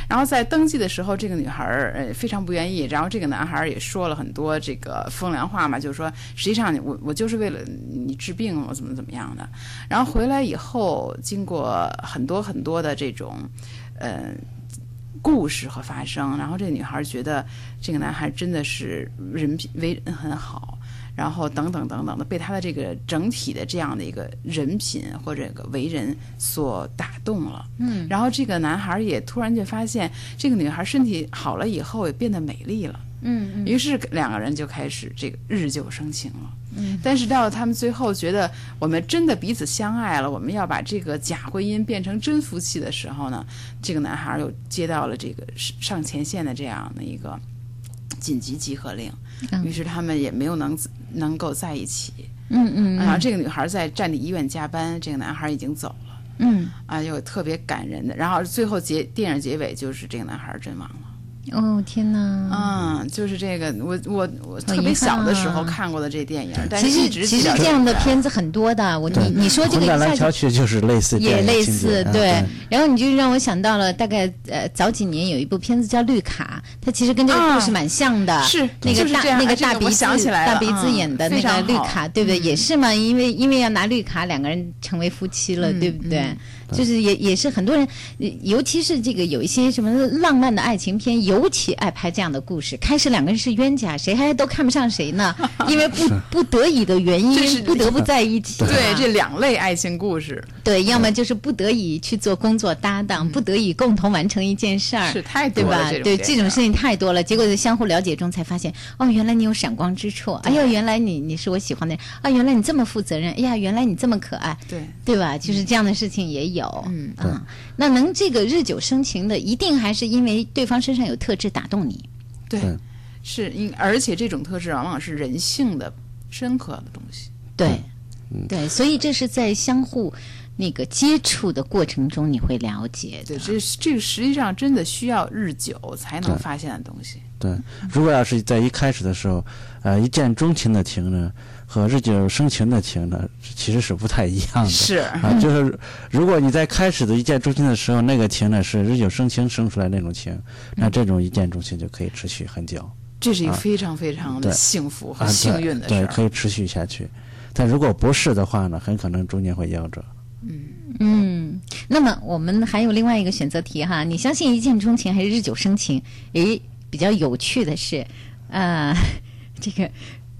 然后在登记的时候，这个女孩儿呃非常不愿意，然后这个男孩儿也说了很多这个风凉话嘛，就是说实际上我我就是为了你治病，我怎么怎么样的。然后回来以后，经过很多很多的这种呃故事和发生，然后这女孩觉得这个男孩真的是人品为人很好。然后等等等等的，被他的这个整体的这样的一个人品或者个为人所打动了。嗯，然后这个男孩也突然就发现，这个女孩身体好了以后也变得美丽了。嗯嗯于是两个人就开始这个日久生情了。嗯，但是到了他们最后觉得我们真的彼此相爱了，我们要把这个假婚姻变成真夫妻的时候呢，这个男孩又接到了这个上前线的这样的一个紧急集合令，嗯于是他们也没有能能够在一起。嗯嗯然后这个女孩在战地医院加班，这个男孩已经走了。嗯啊，有特别感人的，然后最后结电影结尾就是这个男孩阵亡了。哦天哪！嗯，就是这个，我我我好特别小的时候看过的这电影，但其实是一直其实这样的片子很多的，我你你说这个红一下就蓝桥曲就是类似也类似对嗯，然后你就让我想到了，大概呃早几年有一部片子叫《绿卡》，它其实跟这个故事啊蛮像的，是那个大就是那个大鼻子想起来大鼻子嗯演的那个绿卡，对不对？嗯也是嘛，因为因为要拿绿卡，两个人成为夫妻了，嗯对不对？就是也也是很多人，呃尤其是这个有一些什么浪漫的爱情片，尤其爱拍这样的故事。开始两个人是冤家，谁还都看不上谁呢？因为不不得已的原因，不得不在一起。啊。对这两类爱情故事。对，要么就是不得已去做工作搭档，不得已共同完成一件事儿，是太对吧？对，这种事情太多了，结果在相互了解中才发现，哦，原来你有闪光之处，哎呦，原来你你是我喜欢的人，啊，原来你这么负责任，哎呀，原来你这么可爱，对。对吧？就是这样的事情也有，嗯啊，那能这个日久生情的，一定还是因为对方身上有特质打动你，对对。是因而且这种特质往往是人性的深刻的东西。对，对，所以这是在相互那个接触的过程中你会了解的。对，，这这个实际上真的需要日久才能发现的东西。对，如果要是在一开始的时候，呃，一见钟情的情呢，和日久生情的情呢，其实是不太一样的。是啊，就是如果你在开始的一见钟情的时候，那个情呢是日久生情生出来那种情，那这种一见钟情就可以持续很久这是一个非常非常的幸福和啊，幸运的事对，儿。可以持续下去。但如果不是的话呢，很可能中间会夭折。嗯，那么我们还有另外一个选择题哈，你相信一见钟情还是日久生情？诶，比较有趣的是，呃，这个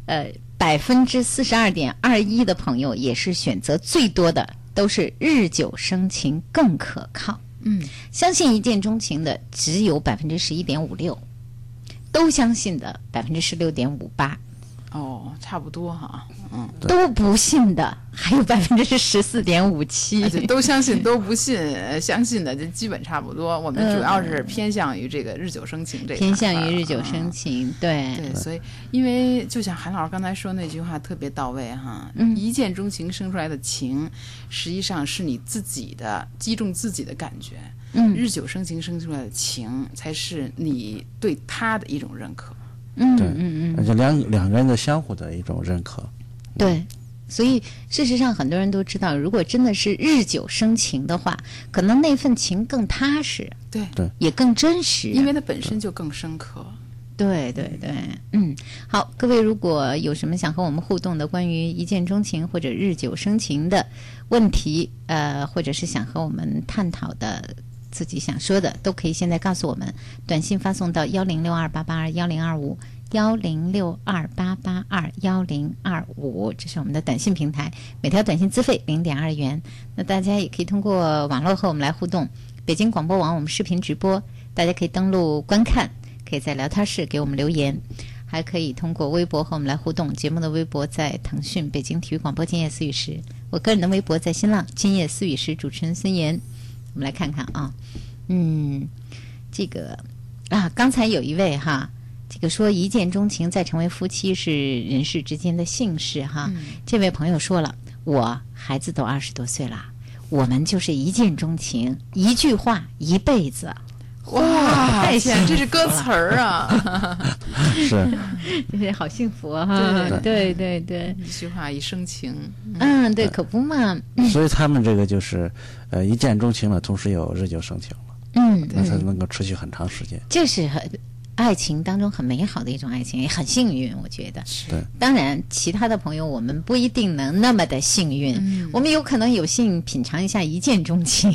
呃百分之四十二点二一的朋友也是选择最多的，都是日久生情更可靠。嗯，相信一见钟情的只有百分之十一点五六，都相信的百分之十六点五八，哦，差不多哈，嗯，都不信的还有百分之十四点五七都相信都不信，呃相信的就基本差不多。我们主要是偏向于这个日久生情这一偏向于日久嗯生情，对对，所以因为就像韩老师刚才说那句话特别到位哈，嗯一见钟情生出来的情，实际上是你自己的击中自己的感觉。嗯日久生情生出来的情，才是你对他的一种认可。嗯对嗯嗯，而且两两个人的相互的一种认可。对。所以，事实上，很多人都知道，如果真的是日久生情的话，可能那份情更踏实，对，也更真实。因为它本身就更深刻。对对对，嗯，好，各位如果有什么想和我们互动的关于一见钟情或者日久生情的问题，呃，或者是想和我们探讨的。自己想说的都可以现在告诉我们，短信发送到幺零六二八八二幺零二五幺零六二八八二幺零二五，这是我们的短信平台，每条短信资费零点二元。那大家也可以通过网络和我们来互动，北京广播网我们视频直播，大家可以登录观看。可以在聊天室给我们留言，还可以通过微博和我们来互动。节目的微博在腾讯北京体育广播今夜思雨时，我个人的微博在新浪今夜思雨时，主持人孙岩。我们来看看啊，嗯，这个啊，刚才有一位哈，这个说一见钟情再成为夫妻是人世之间的幸事哈。这位朋友说了，我孩子都二十多岁了，我们就是一见钟情，一句话一辈子。哇，太像，这是歌词儿啊！是，就是好幸福啊！哈，对。对对，一句话一生情，嗯，对，可不嘛，所以他们这个就是，呃，一见钟情了，同时又日久生情了，嗯，那才能够持续很长时间。就是很爱情当中很美好的一种爱情，也很幸运，我觉得。对，当然，其他的朋友我们不一定能那么的幸运，我们有可能有幸品尝一下一见钟情，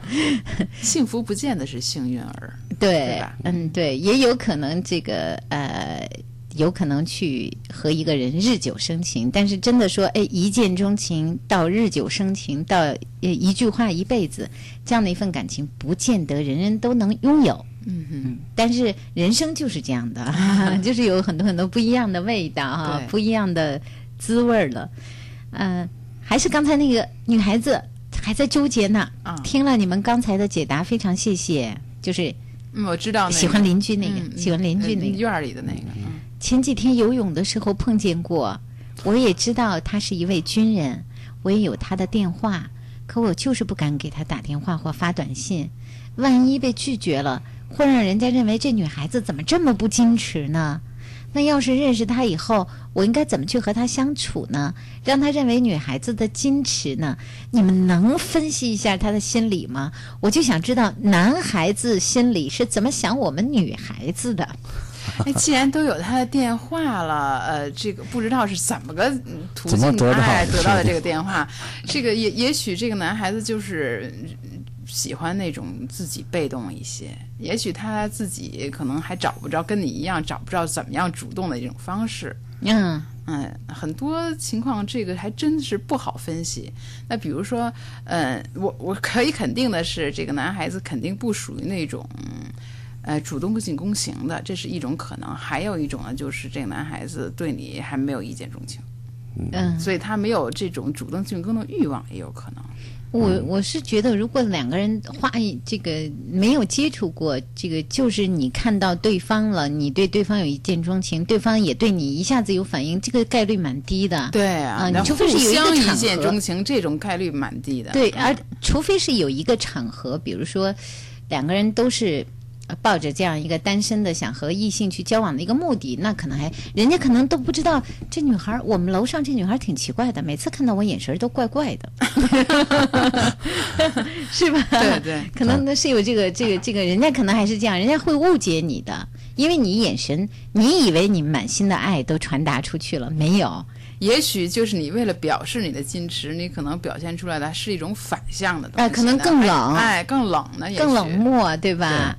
幸福不见得是幸运儿。对嗯，对，也有可能这个呃。有可能去和一个人日久生情，但是真的说，哎，一见钟情到日久生情到呃一句话一辈子，这样的一份感情，不见得人人都能拥有。嗯哼，但是人生就是这样的，就是有很多很多不一样的味道哈对，不一样的滋味儿了。嗯、还是刚才那个女孩子还在纠结呢。啊听了你们刚才的解答，非常谢谢。就是嗯，我知道那个喜欢邻居那个，嗯喜欢邻居那个。院儿里的那个，嗯前几天游泳的时候碰见过，我也知道他是一位军人，我也有他的电话，可我就是不敢给他打电话或发短信，万一被拒绝了，会让人家认为这女孩子怎么这么不矜持呢？那要是认识她以后，我应该怎么去和她相处呢？让她认为女孩子的矜持呢？你们能分析一下她的心理吗？我就想知道男孩子心里是怎么想我们女孩子的。哎，既然都有他的电话了，呃，这个不知道是怎么个嗯途径怎么得到哎得到的这个电话，这个也也许这个男孩子就是嗯喜欢那种自己被动一些，也许他自己可能还找不着跟你一样找不着怎么样主动的这种方式。嗯嗯，很多情况这个还真是不好分析。那比如说，嗯，我我可以肯定的是，这个男孩子肯定不属于那种，呃，主动进攻型的，这是一种可能。还有一种呢，就是这个男孩子对你还没有一见钟情，嗯，所以他没有这种主动进攻的欲望，也有可能。我我是觉得，如果两个人话这个没有接触过，这个就是你看到对方了，你对对方有一见钟情，对方也对你一下子有反应，这个概率蛮低的。对啊，除非是有一个场合一见钟情，这种概率蛮低的。对，嗯而除非是有一个场合，比如说两个人都是呃抱着这样一个单身的想和异性去交往的一个目的，那可能还人家可能都不知道这女孩儿，我们楼上这女孩儿挺奇怪的，每次看到我眼神儿都怪怪的，是吧？对对可能那是有这个这个这个，人家可能还是这样，人家会误解你的，因为你眼神，你以为你满心的爱都传达出去了，没有？也许就是你为了表示你的矜持，你可能表现出来的是一种反向的东西，哎可能更冷哎，哎更冷呢，也更冷漠，对吧？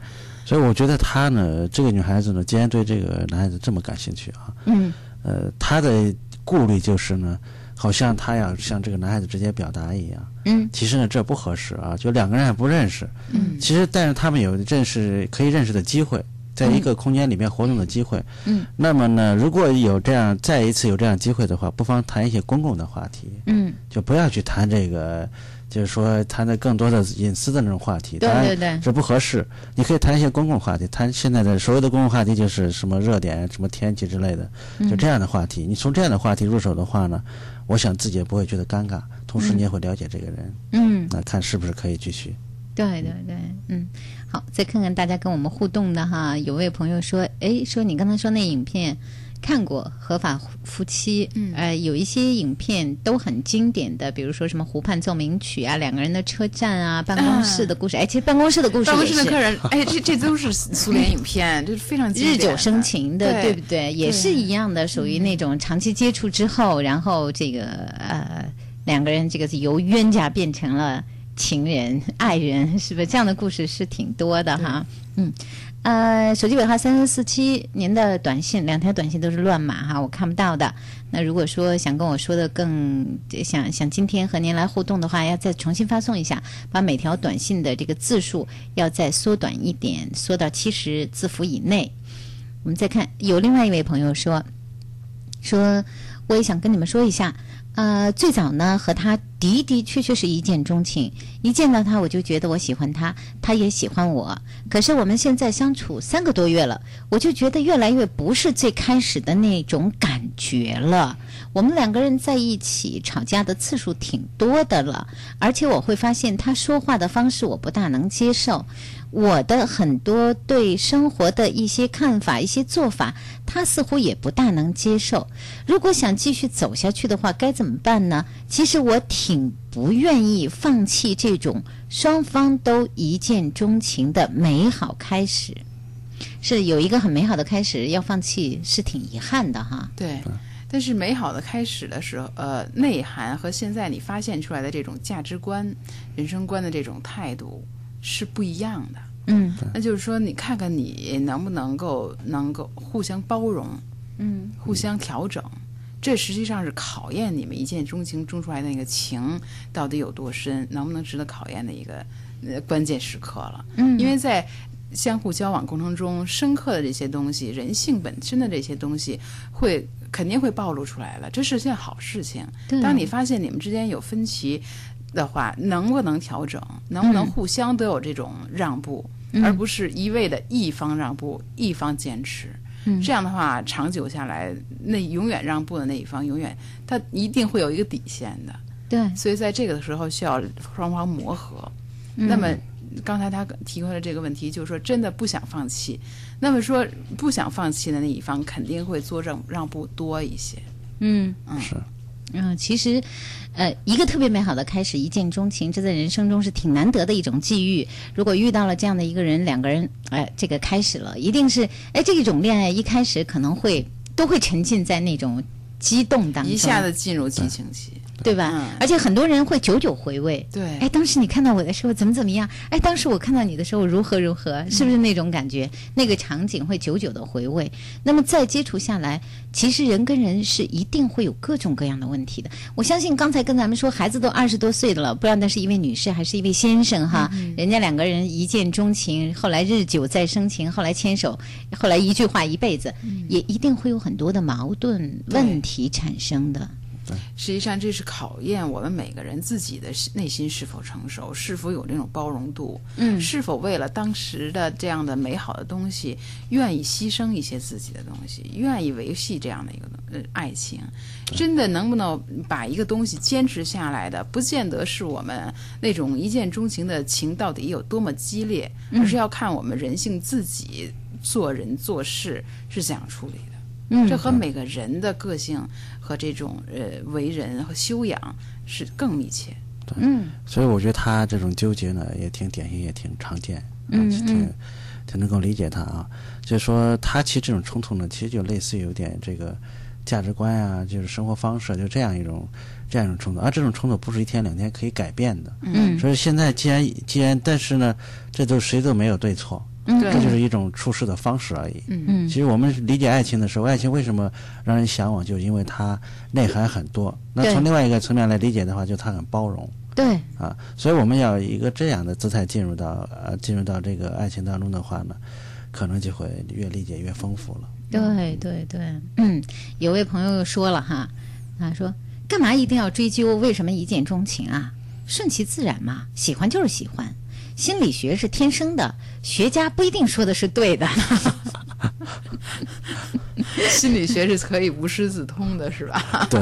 所以我觉得她呢，这个女孩子呢，既然对这个男孩子这么感兴趣啊，嗯呃，她的顾虑就是呢，好像她要向这个男孩子直接表达一样。嗯其实呢，这不合适啊，就两个人还不认识。嗯其实，但是他们有认识可以认识的机会，在一个空间里面活动的机会。嗯那么呢，如果有这样再一次有这样机会的话，不妨谈一些公共的话题，嗯，就不要去谈这个，就是说谈的更多的隐私的那种话题。对当然对对这不合适。你可以谈一些公共话题，谈现在的所谓的公共话题就是什么热点、什么天气之类的，就这样的话题。你从这样的话题入手的话呢，我想自己也不会觉得尴尬，同时你也会了解这个人，嗯，那看是不是可以继续。对对对，嗯，好，再看看大家跟我们互动的哈，有位朋友说，哎，说你刚才说那影片看过《合法夫妻》，嗯，呃，有一些影片都很经典的，比如说什么《湖畔奏鸣曲》啊，两个人的车站啊，办公室的故事，哎，其实办公室的故事办公室的客人，哎，这这都是苏联影片，就是非常经典日久生情的，对。对不对？也是一样的，属于那种长期接触之后，然后这个呃两个人这个是由冤家变成了情人、爱人，是不是？这样的故事是挺多的哈。嗯，呃，手机尾号三三四七，您的短信两条短信都是乱码哈，我看不到的。那如果说想跟我说的更想想今天和您来互动的话，要再重新发送一下，把每条短信的这个字数要再缩短一点，缩到七十字符以内。我们再看，有另外一位朋友说，说我也想跟你们说一下，呃，最早呢和他的的确确是一见钟情，一见到他我就觉得我喜欢他，他也喜欢我。可是我们现在相处三个多月了，我就觉得越来越不是最开始的那种感觉了。我们两个人在一起吵架的次数挺多的了，而且我会发现他说话的方式我不大能接受，我的很多对生活的一些看法、一些做法，他似乎也不大能接受。如果想继续走下去的话，该怎么办呢？其实我挺不愿意放弃这种双方都一见钟情的美好开始。是有一个很美好的开始，要放弃是挺遗憾的哈。对，但是美好的开始的时候，呃，内涵和现在你发现出来的这种价值观、人生观的这种态度是不一样的。嗯那就是说，你看看你能不能够能够互相包容，嗯互相调整。这实际上是考验你们一见钟情钟出来的那个情到底有多深，能不能值得考验的一个呃关键时刻了。嗯因为在相互交往过程中，深刻的这些东西，人性本身的这些东西，会肯定会暴露出来了，这是件好事情。当你发现你们之间有分歧的话，能不能调整？能不能互相都有这种让步，而不是一味的一方让步，一方坚持。嗯这样的话，长久下来，那永远让步的那一方，永远他一定会有一个底线的。对，所以在这个的时候，需要双方磨合。那么刚才他提出的这个问题，就是说真的不想放弃。那么说不想放弃的那一方，肯定会做让让步多一些。嗯嗯是嗯，其实，呃，一个特别美好的开始，一见钟情，这在人生中是挺难得的一种际遇。如果遇到了这样的一个人，两个人，哎、这个开始了，一定是，哎，这一种恋爱一开始可能会都会沉浸在那种激动当中，一下子进入激情期，对吧？嗯而且很多人会久久回味。对哎，当时你看到我的时候怎么怎么样？哎，当时我看到你的时候如何如何？是不是那种感觉？那个场景会久久的回味。那么再接触下来，其实人跟人是一定会有各种各样的问题的。我相信刚才跟咱们说，孩子都二十多岁的了，不知道那是一位女士还是一位先生哈。人家两个人一见钟情，后来日久再生情，后来牵手，后来一句话一辈子，也一定会有很多的矛盾问题产生的。实际上这是考验我们每个人自己的内心是否成熟，是否有这种包容度，嗯。是否为了当时的这样的美好的东西，愿意牺牲一些自己的东西，愿意维系这样的一个呃爱情，真的能不能把一个东西坚持下来的，不见得是我们那种一见钟情的情到底有多么激烈，而是要看我们人性自己做人做事是怎样处理的。嗯这和每个人的个性和这种呃为人和修养是更密切。嗯所以我觉得他这种纠结呢，也挺典型，也挺常见，啊嗯挺挺能够理解他啊。就是说，他其实这种冲突呢，其实就类似于有点这个价值观啊，就是生活方式，就这样一种这样一种冲突。而这种冲突不是一天两天可以改变的。嗯所以现在既然既然，但是呢，这都谁都没有对错，这就是一种处事的方式而已。嗯嗯其实我们理解爱情的时候，爱情为什么让人向往，就是因为它内涵很多。那从另外一个层面来理解的话，就它很包容对啊。所以我们要以一个这样的姿态进入到呃进入到这个爱情当中的话呢，可能就会越理解越丰富了。对对对，嗯，有位朋友又说了哈，他说干嘛一定要追究？为什么一见钟情啊？顺其自然嘛，喜欢就是喜欢。心理学是天生的，学家不一定说的是对的。心理学是可以无师自通的，是吧？对，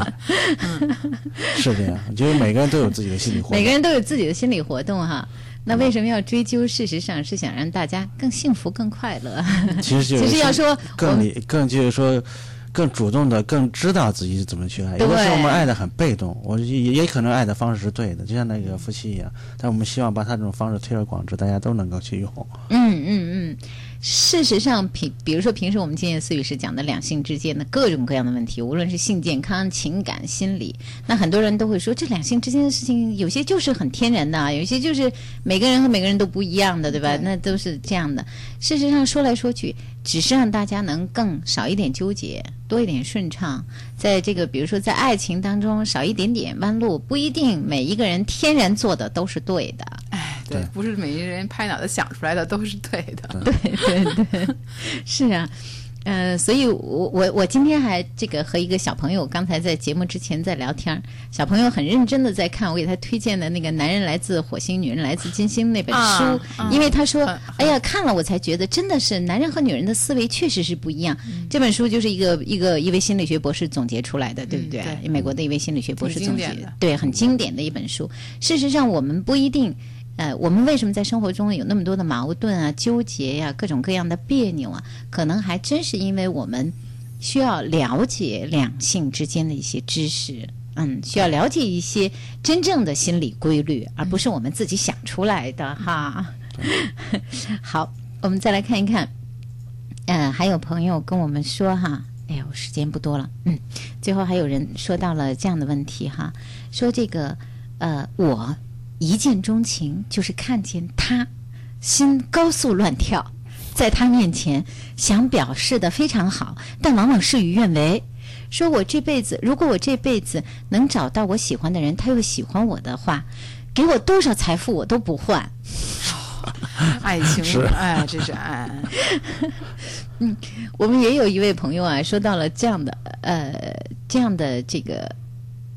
是这样。就是每个人都有自己的心理活动。每个人都有自己的心理活动哈。那为什么要追究？事实上是想让大家更幸福、更快乐。其实就是其实要说更理更就是说。更主动的，更知道自己怎么去爱。有的时候我们爱的很被动，我也也可能爱的方式是对的，就像那个夫妻一样。但我们希望把他这种方式推而广之，大家都能够去用。嗯嗯嗯，事实上，平比如说平时我们今夜思语是讲的两性之间的各种各样的问题，无论是性健康、情感、心理，那很多人都会说，这两性之间的事情有些就是很天然的啊，有些就是每个人和每个人都不一样的，对吧？对那都是这样的。事实上说来说去，只是让大家能更少一点纠结，多一点顺畅。在这个比如说在爱情当中少一点点弯路，不一定每一个人天然做的都是对的。哎，对对，不是每一个人拍脑袋想出来的都是对的。对对对，是啊，呃，所以我我我今天还这个和一个小朋友刚才在节目之前在聊天儿，小朋友很认真的在看我给他推荐的那个《男人来自火星，女人来自金星》那本书，啊啊因为他说很，哎呀，看了我才觉得真的是男人和女人的思维确实是不一样。这本书就是一个一个一位心理学博士总结出来的，对不对？嗯对美国的一位心理学博士总结经典的，对，很经典的一本书。事实上，我们不一定。呃，我们为什么在生活中有那么多的矛盾啊、纠结呀、各种各样的别扭啊？可能还真是因为我们需要了解两性之间的一些知识，嗯，需要了解一些真正的心理规律，而不是我们自己想出来的哈。好，我们再来看一看，呃，还有朋友跟我们说哈，哎呦，时间不多了，嗯，最后还有人说到了这样的问题哈，说这个呃，我一见钟情就是看见他，心高速乱跳，在他面前想表示的非常好，但往往事与愿违。说我这辈子，如果我这辈子能找到我喜欢的人，他又喜欢我的话，给我多少财富我都不换。爱情是，哎，这是爱。嗯我们也有一位朋友啊，说到了这样的呃这样的这个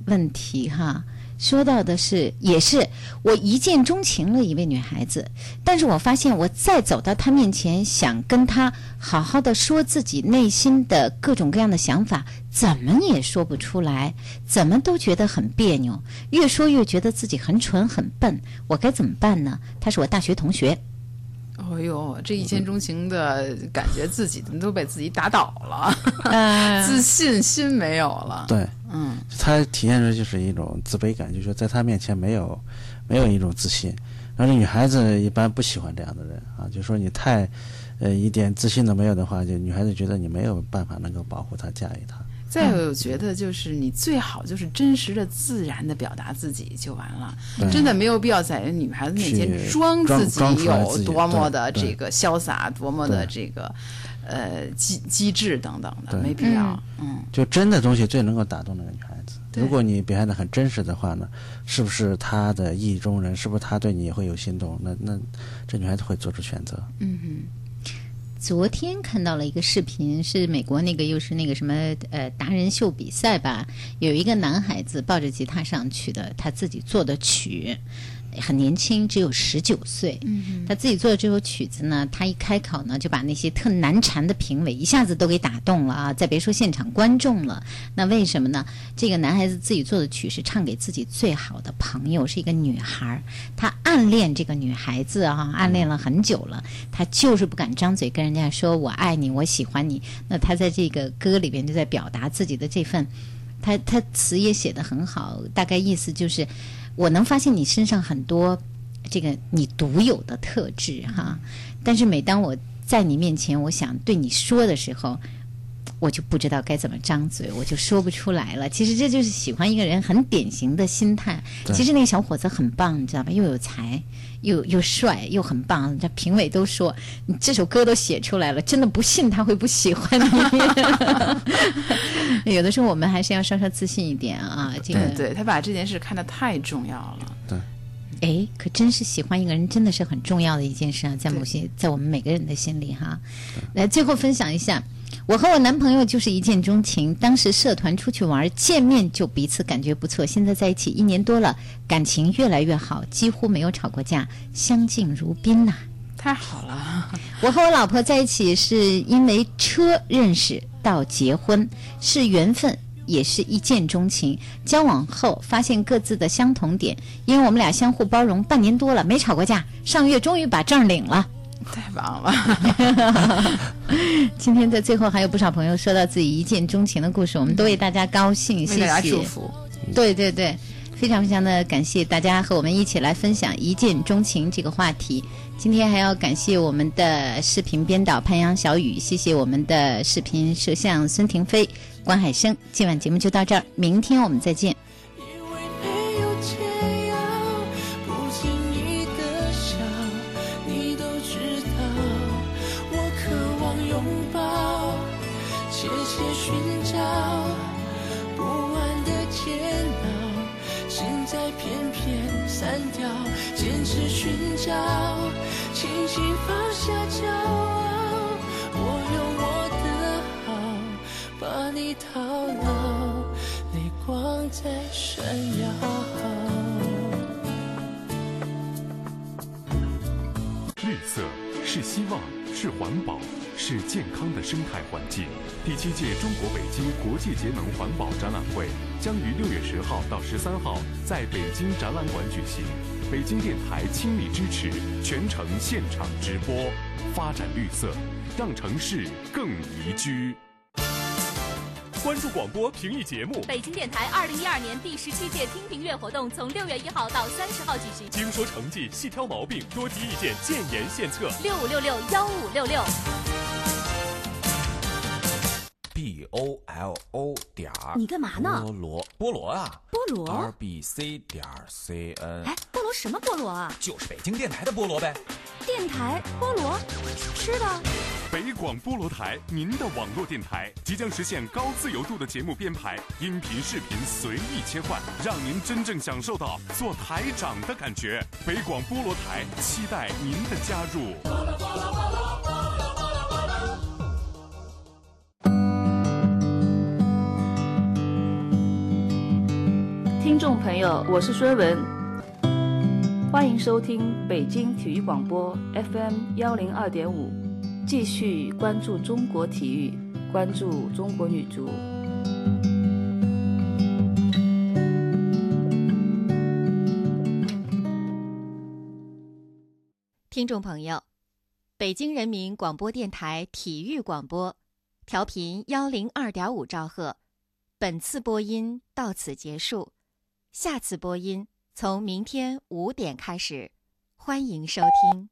问题哈，说到的是也是我一见钟情了一位女孩子，但是我发现我再走到她面前，想跟她好好的说自己内心的各种各样的想法，怎么也说不出来，怎么都觉得很别扭，越说越觉得自己很蠢很笨，我该怎么办呢？她是我大学同学。哦呦，这一见钟情的感觉，自己都被自己打倒了，呃 自信心没有了。对，嗯，他体现出就是一种自卑感，就是说在他面前没有没有一种自信。然后这女孩子一般不喜欢这样的人啊，就说你太呃一点自信都没有的话，就女孩子觉得你没有办法能够保护她、驾驭她。再有，我觉得就是你最好就是真实的、自然的表达自己就完了，真的没有必要在女孩子面前装装自己有多么的这个潇洒，多么的这个呃机机智等等的，没必要。嗯，就真的东西最能够打动那个女孩子。如果你表现的很真实的话呢，是不是她的意中人？是不是她对你也会有心动？那那这女孩子会做出选择。嗯昨天看到了一个视频，是美国那个又是那个什么呃达人秀比赛吧，有一个男孩子抱着吉他上去的，他自己做的曲。很年轻，只有十九岁。嗯，他自己做的这首曲子呢，他一开口呢，就把那些特难缠的评委一下子都给打动了啊！再别说现场观众了。那为什么呢？这个男孩子自己做的曲是唱给自己最好的朋友，是一个女孩儿。他暗恋这个女孩子啊，暗恋了很久了，他就是不敢张嘴跟人家说我爱你，我喜欢你。那他在这个歌里边就在表达自己的这份，他他词也写得很好，大概意思就是。我能发现你身上很多这个你独有的特质哈，但是每当我在你面前，我想对你说的时候，我就不知道该怎么张嘴，我就说不出来了。其实这就是喜欢一个人很典型的心态。其实那个小伙子很棒，你知道吧？又有才，又又帅，又很棒。这评委都说你这首歌都写出来了，真的不信他会不喜欢你。有的时候我们还是要稍稍自信一点啊。这个对他把这件事看得太重要了。对，哎，可真是喜欢一个人，真的是很重要的一件事啊，在某些在我们每个人的心里哈。来，最后分享一下，我和我男朋友就是一见钟情，当时社团出去玩，见面就彼此感觉不错，现在在一起一年多了，感情越来越好，几乎没有吵过架，相敬如宾呐、太好了，我和我老婆在一起是因为车认识到结婚，是缘分，也是一见钟情。交往后发现各自的相同点，因为我们俩相互包容，半年多了没吵过架。上月终于把证领了。太棒了！今天在最后还有不少朋友说到自己一见钟情的故事，我们都为大家高兴，谢谢祝。福。对对对，非常非常的感谢大家和我们一起来分享一见钟情这个话题。今天还要感谢我们的视频编导潘阳小雨，谢谢我们的视频摄像孙婷飞、关海生。今晚节目就到这儿，明天我们再见。轻轻放下骄傲，我用我的好把你套牢。泪光在闪耀。绿色是希望，是环保，是健康的生态环境。第七届中国北京国际节能环保展览会将于六月十号到十三号在北京展览馆举行。北京电台倾力支持，全程现场直播，发展绿色，让城市更宜居。关注广播评议节目，北京电台二零一二年第十七届听评月活动从六月一号到三十号举行。精说成绩，细挑毛病，多提意见，建言献策。六五六六幺五六六。B o l o 点儿，你干嘛呢菠萝，菠萝啊，菠萝 r b c 点 c n，哎，菠萝什么菠萝啊？就是北京电台的菠萝呗。电台菠萝，吃的。北广菠萝台，您的网络电台即将实现高自由度的节目编排，音频、视频随意切换，让您真正享受到做台长的感觉。北广菠萝台，期待您的加入。听众朋友，我是孙文，欢迎收听北京体育广播 FM 幺零二点五，继续关注中国体育，关注中国女足。听众朋友，北京人民广播电台体育广播，调频幺零二点五兆赫。本次播音到此结束，下次播音从明天五点开始，欢迎收听。